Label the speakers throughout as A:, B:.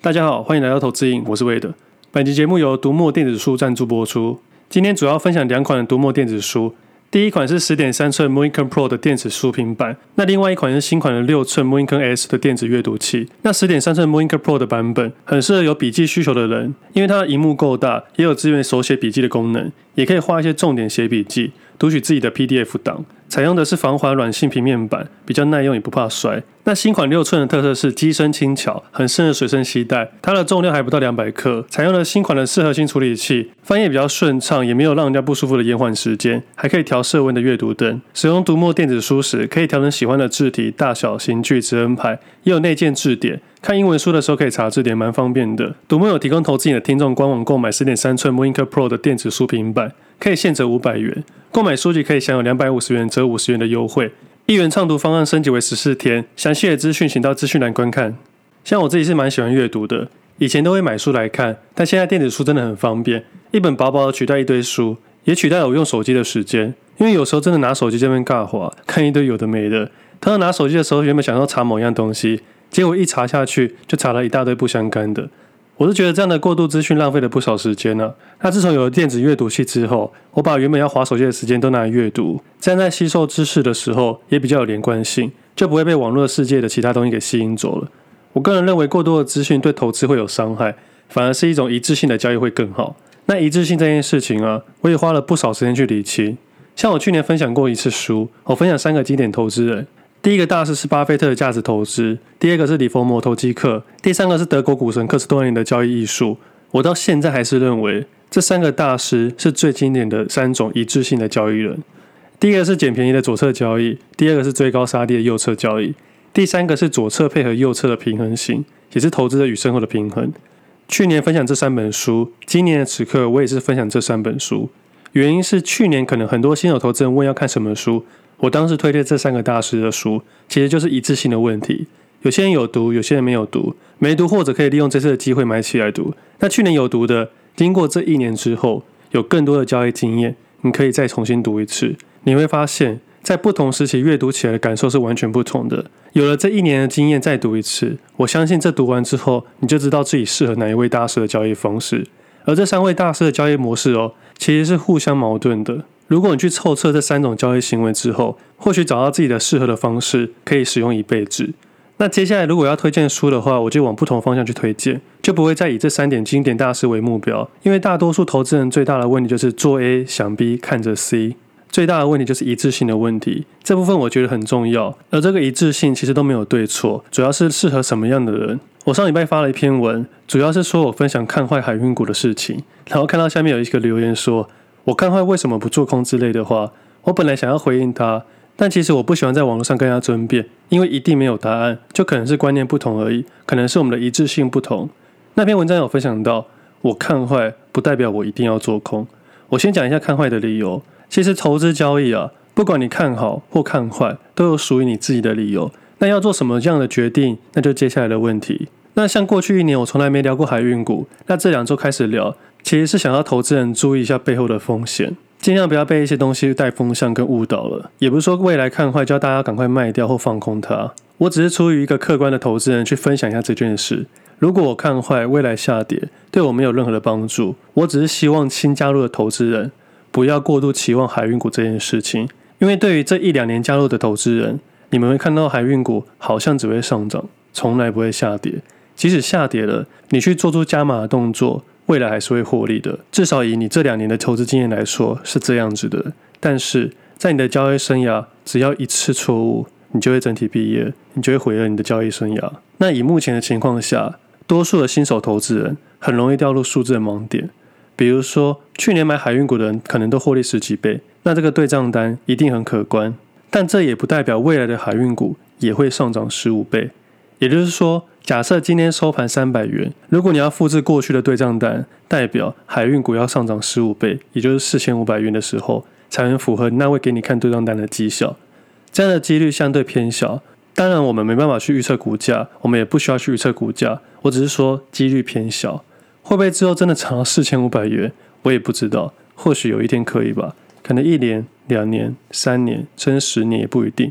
A: 大家好，欢迎来到投资瘾，我是魏德。本期节目由读墨电子书赞助播出。今天主要分享两款的读墨电子书。第一款是十点三寸 MONICA Pro 的电子书平板，那另外一款是新款的六寸 MONICA S 的电子阅读器。那十点三寸 MONICA Pro 的版本很适合有笔记需求的人，因为它的荧幕够大，也有支援手写笔记的功能，也可以画一些重点写笔记，读取自己的 PDF 档。采用的是防滑软性平面板，比较耐用，也不怕摔。那新款六寸的特色是机身轻巧，很适合随身携带。它的重量还不到两百克。采用了新款的四核心处理器，翻页比较顺畅，也没有让人家不舒服的延缓时间。还可以调色温的阅读灯。使用读墨电子书时，可以调整喜欢的字体大小、型距、指纹牌，也有内建字典。看英文书的时候可以查字典，蛮方便的。读墨有提供投资你的听众官网购买十点三寸 MONICA Pro 的电子书平板，可以现折五百元。购买书籍可以享有两百五十元折五十元的优惠，一元畅读方案升级为十四天。详细的资讯请到资讯栏观看。像我自己是蛮喜欢阅读的，以前都会买书来看，但现在电子书真的很方便，一本薄薄的取代一堆书，也取代了我用手机的时间。因为有时候真的拿手机这边尬滑，看一堆有的没的。当时拿手机的时候，原本想要查某样东西，结果一查下去就查了一大堆不相干的。我是觉得这样的过度资讯浪费了不少时间呢、那自从有了电子阅读器之后，我把原本要划手机的时间都拿来阅读，这样在吸收知识的时候也比较有连贯性，就不会被网络世界的其他东西给吸引走了。我个人认为，过多的资讯对投资会有伤害，反而是一种一致性的交易会更好。那一致性这件事情啊，我也花了不少时间去理清。像我去年分享过一次书，我分享三个经典投资人。第一个大师是巴菲特的价值投资，第二个是李佛摩投机客，第三个是德国股神克斯多尼的交易艺术。我到现在还是认为这三个大师是最经典的三种一致性的交易人。第一个是捡便宜的左侧交易，第二个是追高杀低的右侧交易，第三个是左侧配合右侧的平衡型，也是投资者与生活的平衡。去年分享这三本书，今年的此刻我也是分享这三本书。原因是去年可能很多新手投资人问要看什么书。我当时推荐这三个大师的书，其实就是一致性的问题。有些人有读，有些人没有读，没读或者可以利用这次的机会买起来读。那去年有读的，经过这一年之后，有更多的交易经验，你可以再重新读一次。你会发现在不同时期阅读起来的感受是完全不同的。有了这一年的经验，再读一次，我相信这读完之后，你就知道自己适合哪一位大师的交易方式。而这三位大师的交易模式哦，其实是互相矛盾的。如果你去凑测这三种交易行为之后，或许找到自己的适合的方式，可以使用一辈子。那接下来如果要推荐书的话，我就往不同方向去推荐，就不会再以这三点经典大师为目标。因为大多数投资人最大的问题就是做 A 想 B 看着 C，最大的问题就是一致性的问题。这部分我觉得很重要。而这个一致性其实都没有对错，主要是适合什么样的人。我上礼拜发了一篇文，主要是说我分享看坏海运股的事情，然后看到下面有一个留言说。我看坏为什么不做空之类的话，我本来想要回应他，但其实我不喜欢在网络上跟他争辩，因为一定没有答案，就可能是观念不同而已，可能是我们的一致性不同。那篇文章有分享到，我看坏不代表我一定要做空。我先讲一下看坏的理由。其实投资交易啊，不管你看好或看坏，都有属于你自己的理由。那要做什么这样的决定，那就接下来的问题。那像过去一年我从来没聊过海运股，那这两周开始聊。其实是想要投资人注意一下背后的风险，尽量不要被一些东西带风向跟误导了。也不是说未来看坏，叫大家赶快卖掉或放空它。我只是出于一个客观的投资人去分享一下这件事。如果我看坏未来下跌，对我没有任何的帮助。我只是希望新加入的投资人不要过度期望海运股这件事情，因为对于这一两年加入的投资人，你们会看到海运股好像只会上涨，从来不会下跌。即使下跌了，你去做出加码的动作。未来还是会获利的，至少以你这两年的投资经验来说是这样子的。但是在你的交易生涯，只要一次错误，你就会整体毕业，你就会毁了你的交易生涯。那以目前的情况下，多数的新手投资人很容易掉入数字的盲点。比如说，去年买海运股的人可能都获利十几倍，那这个对账单一定很可观。但这也不代表未来的海运股也会上涨十五倍。也就是说，假设今天收盘三百元，如果你要复制过去的对账单，代表海运股要上涨十五倍，也就是四千五百元的时候，才能符合那位给你看对账单的绩效。这样的几率相对偏小。当然，我们没办法去预测股价，我们也不需要去预测股价。我只是说几率偏小，会不会之后真的涨到四千五百元，我也不知道。或许有一天可以吧，可能一年、两年、三年，甚至十年也不一定。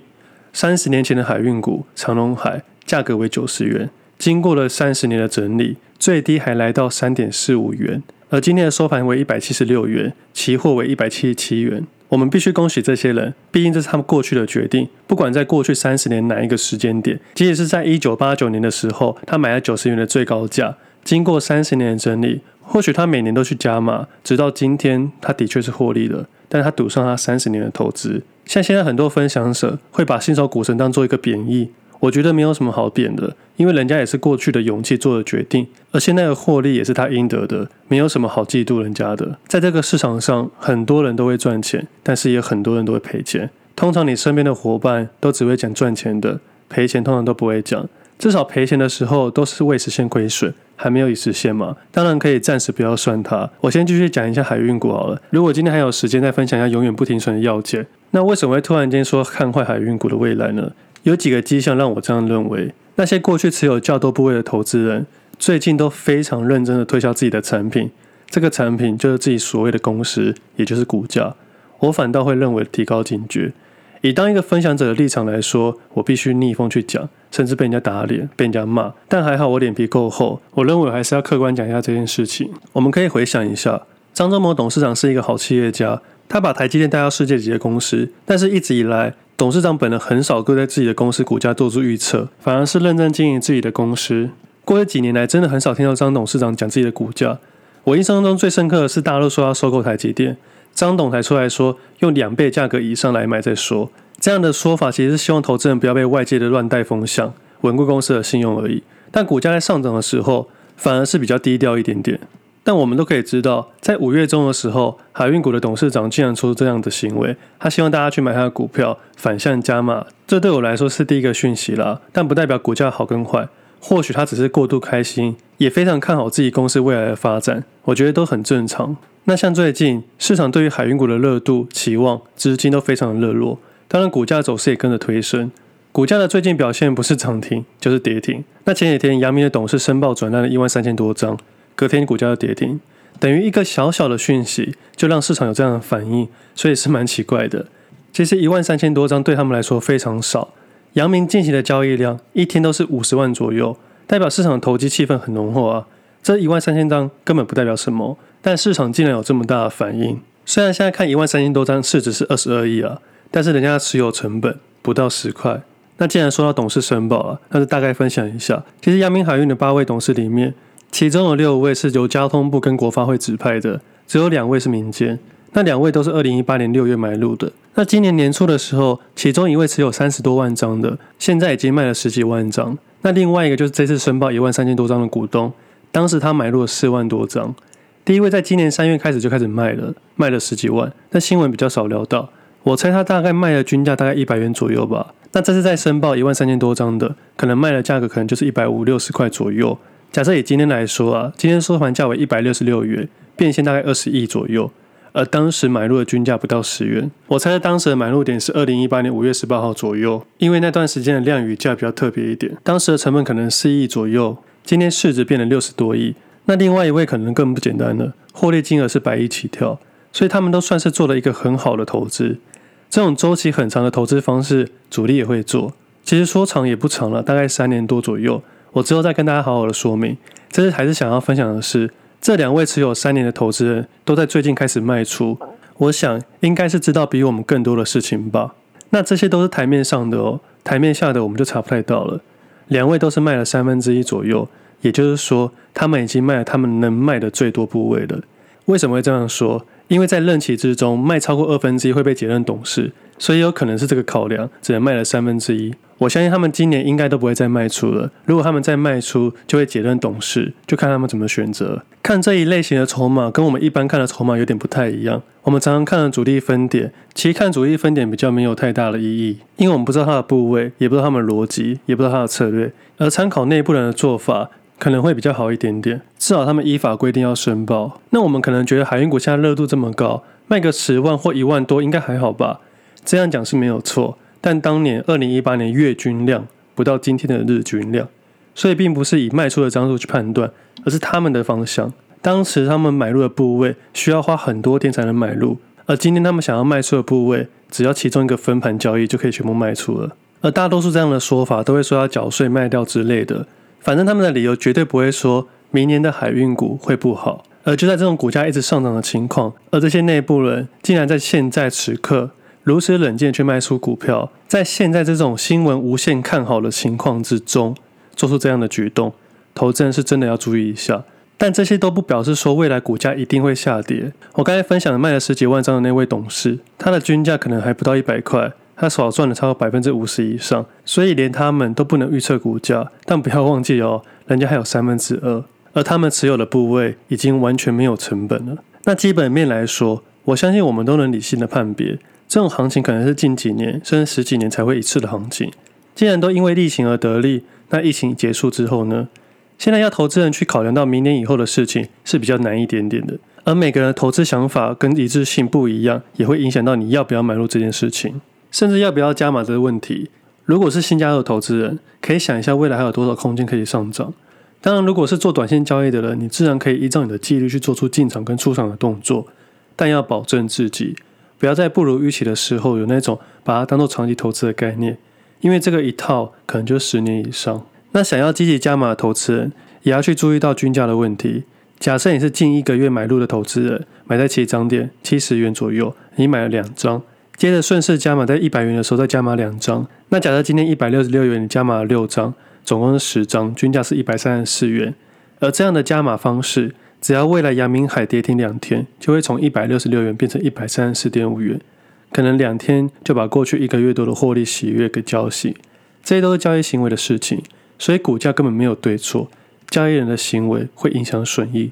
A: 三十年前的海运股长隆海。价格为九十元，经过了三十年的整理，最低还来到三点四五元，而今天的收盘为一百七十六元，期货为一百七十七元。我们必须恭喜这些人，毕竟这是他们过去的决定。不管在过去三十年哪一个时间点，即使是在一九八九年的时候，他买了九十元的最高价，经过三十年的整理，或许他每年都去加码，直到今天，他的确是获利了。但他赌上他三十年的投资。像现在很多分享者会把新手股神当做一个贬义。我觉得没有什么好贬的，因为人家也是过去的勇气做的决定，而现在的获利也是他应得的，没有什么好嫉妒人家的。在这个市场上，很多人都会赚钱，但是也很多人都会赔钱。通常你身边的伙伴都只会讲赚钱的，赔钱通常都不会讲。至少赔钱的时候都是未实现亏损，还没有已实现嘛。当然可以暂时不要算它。我先继续讲一下海运股好了。如果今天还有时间，再分享一下永远不停损的要件。那为什么会突然间说看坏海运股的未来呢？有几个迹象让我这样认为：那些过去持有较多部位的投资人，最近都非常认真的推销自己的产品。这个产品就是自己所谓的公司，也就是股价。我反倒会认为提高警觉。以当一个分享者的立场来说，我必须逆风去讲，甚至被人家打脸、被人家骂。但还好我脸皮够厚，我认为我还是要客观讲一下这件事情。我们可以回想一下，张忠谋董事长是一个好企业家，他把台积电带到世界级的公司，但是一直以来。董事长本人很少对在自己的公司股价做出预测，反而是认真经营自己的公司。过去几年来，真的很少听到张董事长讲自己的股价。我印象中最深刻的是大陆说要收购台积电，张董才出来说用两倍价格以上来买再说。这样的说法其实是希望投资人不要被外界的乱带风向，稳固公司的信用而已。但股价在上涨的时候，反而是比较低调一点点。但我们都可以知道，在五月中的时候，海运股的董事长竟然做出这样的行为，他希望大家去买他的股票，反向加码。这对我来说是第一个讯息啦，但不代表股价好跟坏。或许他只是过度开心，也非常看好自己公司未来的发展，我觉得都很正常。那像最近市场对于海运股的热度、期望、资金都非常的热络，当然股价走势也跟着推升。股价的最近表现不是涨停就是跌停。那前几天阳明的董事申报转让了一万三千多张。隔天股价就跌停，等于一个小小的讯息就让市场有这样的反应，所以是蛮奇怪的。其实一万三千多张对他们来说非常少。阳明近期的交易量一天都是五十万左右，代表市场投机气氛很浓厚啊。这一万三千张根本不代表什么，但市场竟然有这么大的反应。虽然现在看一万三千多张市值是二十二亿啊，但是人家的持有成本不到十块。那既然说到董事申报啊，那就大概分享一下。其实阳明海运的八位董事里面，其中有六位是由交通部跟国发会指派的，只有两位是民间。那两位都是二零一八年六月买入的。那今年年初的时候，其中一位持有三十多万张的，现在已经卖了十几万张。那另外一个就是这次申报一万三千多张的股东，当时他买入了四万多张。第一位在今年三月开始就开始卖了，卖了十几万。那新闻比较少聊到，我猜他大概卖的均价大概一百元左右吧。那这次在申报一万三千多张的，可能卖的价格可能就是一百五六十块左右。假设以今天来说啊，今天收盘价为一百六十六元，变现大概二十亿左右，而当时买入的均价不到十元。我猜当时的买入点是二零一八年五月十八号左右，因为那段时间的量与价比较特别一点，当时的成本可能四亿左右，今天市值变了六十多亿。那另外一位可能更不简单了，获利金额是百亿起跳，所以他们都算是做了一个很好的投资。这种周期很长的投资方式，主力也会做，其实说长也不长了，大概三年多左右。我之后再跟大家好好的说明。这次还是想要分享的是，这两位持有三年的投资人都在最近开始卖出。我想应该是知道比我们更多的事情吧。那这些都是台面上的哦，台面下的我们就查不太到了。两位都是卖了三分之一左右，也就是说，他们已经卖了他们能卖的最多部位了。为什么会这样说？因为在任期之中，卖超过二分之一会被解任董事，所以有可能是这个考量，只能卖了三分之一。我相信他们今年应该都不会再卖出了。如果他们再卖出，就会解任董事，就看他们怎么选择。看这一类型的筹码，跟我们一般看的筹码有点不太一样。我们常常看的主力分点，其实看主力分点比较没有太大的意义，因为我们不知道它的部位，也不知道他们的逻辑，也不知道它的策略。而参考内部人的做法，可能会比较好一点点。至少他们依法规定要申报。那我们可能觉得海运股现在热度这么高，卖个十万或一万多应该还好吧？这样讲是没有错。但当年二零一八年月均量不到今天的日均量，所以并不是以卖出的张数去判断，而是他们的方向。当时他们买入的部位需要花很多天才能买入，而今天他们想要卖出的部位，只要其中一个分盘交易就可以全部卖出了。而大多数这样的说法都会说要缴税卖掉之类的，反正他们的理由绝对不会说明年的海运股会不好。而就在这种股价一直上涨的情况，而这些内部人竟然在现在此刻如此冷静去卖出股票，在现在这种新闻无限看好的情况之中，做出这样的举动，投资人是真的要注意一下。但这些都不表示说未来股价一定会下跌。我刚才分享的卖了十几万张的那位董事，他的均价可能还不到一百块，他少赚了超过百分之五十以上，所以连他们都不能预测股价。但不要忘记哦，人家还有三分之二，而他们持有的部位已经完全没有成本了。那基本面来说，我相信我们都能理性的判别，这种行情可能是近几年甚至十几年才会一次的行情。既然都因为疫情而得利，那疫情结束之后呢？现在要投资人去考量到明年以后的事情是比较难一点点的，而每个人的投资想法跟一致性不一样，也会影响到你要不要买入这件事情，甚至要不要加码这个问题。如果是新加入的投资人，可以想一下未来还有多少空间可以上涨。当然，如果是做短线交易的人，你自然可以依照你的纪律去做出进场跟出场的动作，但要保证自己不要在不如预期的时候有那种把它当做长期投资的概念，因为这个一套可能就十年以上。那想要积极加码的投资人，也要去注意到均价的问题。假设你是近一个月买入的投资人，买在起涨点七十元左右，你买了两张，接着顺势加码在一百元的时候再加码两张。那假设今天一百六十六元，你加码了六张，总共是十张，均价是一百三十四元。而这样的加码方式，只要未来阳明海跌停两天，就会从一百六十六元变成一百三十四点五元，可能两天就把过去一个月多的获利喜悦给浇醒。这些都是交易行为的事情。所以股价根本没有对错，交易人的行为会影响损益。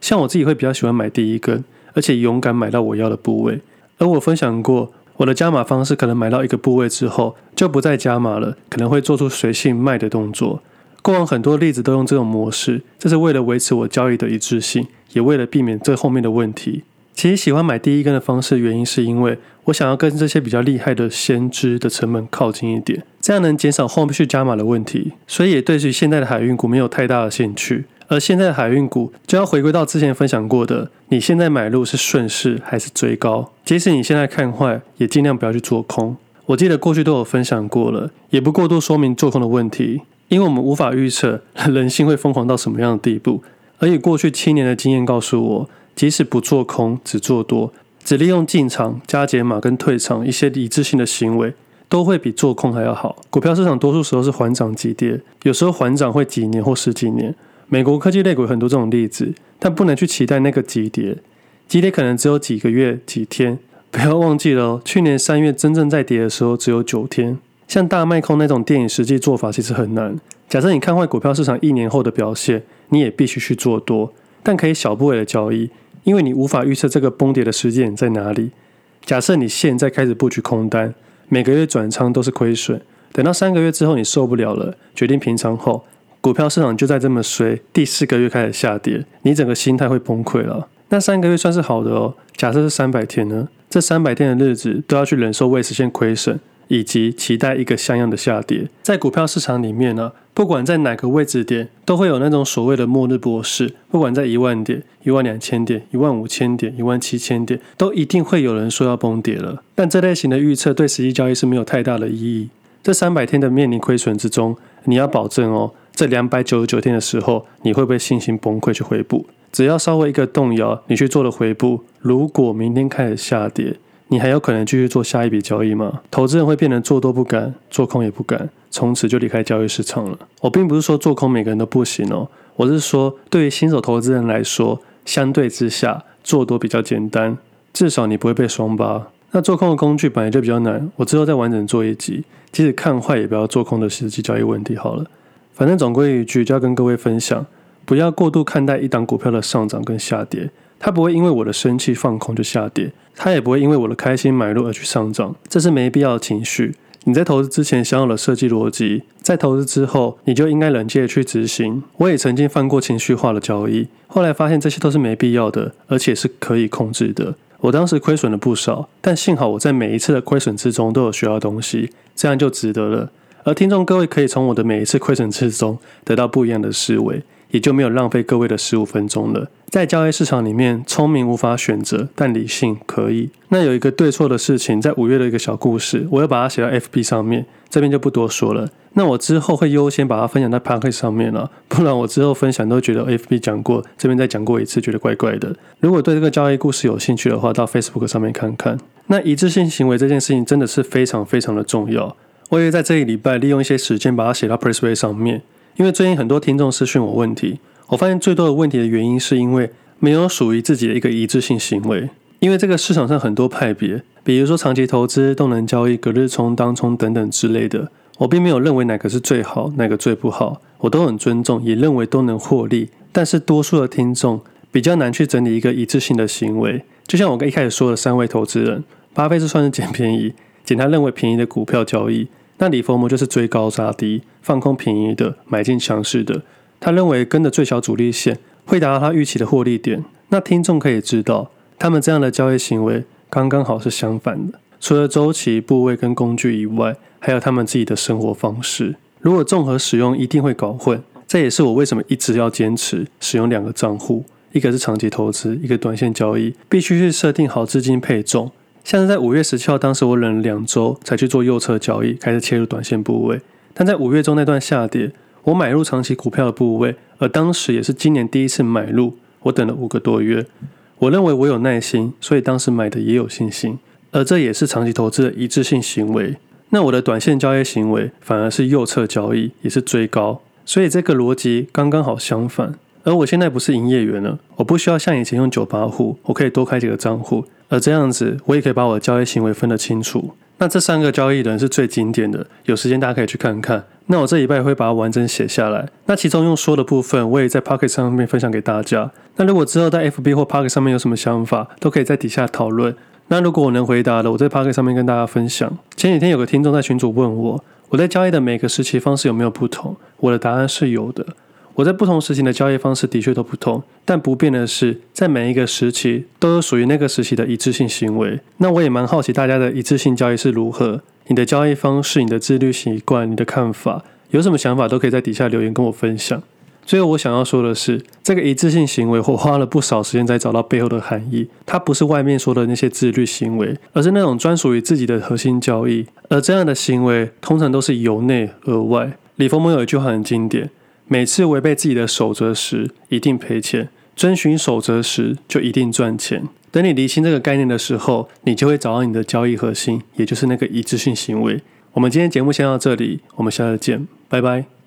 A: 像我自己会比较喜欢买第一根，而且勇敢买到我要的部位。而我分享过，我的加码方式可能买到一个部位之后就不再加码了，可能会做出随性卖的动作。过往很多例子都用这种模式，这是为了维持我交易的一致性，也为了避免这后面的问题。其实喜欢买第一根的方式，原因是因为我想要跟这些比较厉害的先知的成本靠近一点，这样能减少后续加码的问题。所以也对于现在的海运股没有太大的兴趣。而现在的海运股就要回归到之前分享过的，你现在买入是顺势还是追高？即使你现在看坏，也尽量不要去做空。我记得过去都有分享过了，也不过多说明做空的问题，因为我们无法预测人性会疯狂到什么样的地步。而以过去七年的经验告诉我。即使不做空，只做多，只利用进场、加减码跟退场一些理智性的行为，都会比做空还要好。股票市场多数时候是缓涨急跌，有时候缓涨会几年或十几年。美国科技类股有很多这种例子，但不能去期待那个急跌，急跌可能只有几个月、几天。不要忘记了哦，去年三月真正在跌的时候只有九天。像大卖空那种电影实际做法其实很难。假设你看坏股票市场一年后的表现，你也必须去做多，但可以小部位的交易。因为你无法预测这个崩跌的时间在哪里。假设你现在开始布局空单，每个月转仓都是亏损。等到三个月之后你受不了了，决定平仓后，股票市场就在这么衰，第四个月开始下跌，你整个心态会崩溃了。那三个月算是好的哦。假设是三百天呢？这三百天的日子都要去忍受未实现亏损。以及期待一个像样的下跌，在股票市场里面呢，不管在哪个位置点，都会有那种所谓的末日博士。不管在一万点、一万两千点、一万五千点、一万七千点，都一定会有人说要崩跌了。但这类型的预测对实际交易是没有太大的意义。这三百天的面临亏损之中，你要保证哦，这两百九十九天的时候，你会不会信心崩溃去回补？只要稍微一个动摇，你去做了回补，如果明天开始下跌。你还有可能继续做下一笔交易吗？投资人会变得做多不敢，做空也不敢，从此就离开交易市场了。我并不是说做空每个人都不行哦，我是说对于新手投资人来说，相对之下做多比较简单，至少你不会被双八。那做空的工具本来就比较难，我之后再完整做一集，即使看坏也不要做空的实际交易问题好了。反正总归一句，就要跟各位分享，不要过度看待一档股票的上涨跟下跌。它不会因为我的生气放空就下跌，它也不会因为我的开心买入而去上涨，这是没必要的情绪。你在投资之前想好了设计逻辑，在投资之后你就应该冷静地去执行。我也曾经犯过情绪化的交易，后来发现这些都是没必要的，而且是可以控制的。我当时亏损了不少，但幸好我在每一次的亏损之中都有学到东西，这样就值得了。而听众各位可以从我的每一次亏损之中得到不一样的思维。也就没有浪费各位的十五分钟了。在交易市场里面，聪明无法选择，但理性可以。那有一个对错的事情，在五月的一个小故事，我要把它写到 FB 上面，这边就不多说了。那我之后会优先把它分享在 Podcast 上面了，不然我之后分享都觉得 FB 讲过，这边再讲过一次，觉得怪怪的。如果对这个交易故事有兴趣的话，到 Facebook 上面看看。那一致性行为这件事情真的是非常非常的重要。我也在这一礼拜利用一些时间把它写到 Pressplay 上面，因为最近很多听众私讯我问题，我发现最多的问题的原因是因为没有属于自己的一个一致性行为。因为这个市场上很多派别，比如说长期投资、动能交易、隔日冲、当冲等等之类的，我并没有认为哪个是最好，哪个最不好，我都很尊重，也认为都能获利。但是多数的听众比较难去整理一个一致性的行为，就像我跟一开始说的三位投资人，巴菲特算是捡便宜，捡他认为便宜的股票交易；那李佛摩就是追高杀低，放空便宜的，买进强势的，他认为跟着最小阻力线会达到他预期的获利点。那听众可以知道。他们这样的交易行为刚刚好是相反的，除了周期、部位跟工具以外，还有他们自己的生活方式。如果综合使用，一定会搞混。这也是我为什么一直要坚持使用两个账户，一个是长期投资，一个短线交易，必须去设定好资金配重。像是在五月十七号，当时我忍了两周才去做右侧交易，开始切入短线部位。但在五月中那段下跌，我买入长期股票的部位，而当时也是今年第一次买入，我等了五个多月。我认为我有耐心，所以当时买的也有信心，而这也是长期投资的一致性行为。那我的短线交易行为反而是右侧交易，也是追高，所以这个逻辑刚刚好相反。而我现在不是营业员了，我不需要像以前用九八户，我可以多开几个账户，而这样子我也可以把我的交易行为分得清楚。那这三个交易人是最经典的，有时间大家可以去看看。那我这礼拜会把它完整写下来。那其中用说的部分，我也在 Pocket 上面分享给大家。那如果之后在 FB 或 Pocket 上面有什么想法，都可以在底下讨论。那如果我能回答的，我在 Pocket 上面跟大家分享。前几天有个听众在群组问我，我在交易的每个时期方式有没有不同？我的答案是有的。我在不同时期的交易方式的确都不同，但不变的是，在每一个时期都有属于那个时期的一致性行为。那我也蛮好奇大家的一致性交易是如何。你的交易方式、你的自律习惯、你的看法，有什么想法都可以在底下留言跟我分享。最后我想要说的是，这个一致性行为，我花了不少时间在找到背后的含义。它不是外面说的那些自律行为，而是那种专属于自己的核心交易。而这样的行为，通常都是由内而外。李佛摩有一句话很经典：每次违背自己的守则时，一定赔钱；遵循守则时，就一定赚钱。等你理清这个概念的时候，你就会找到你的交易核心，也就是那个一致性行为。我们今天节目先到这里，我们下次见，拜拜。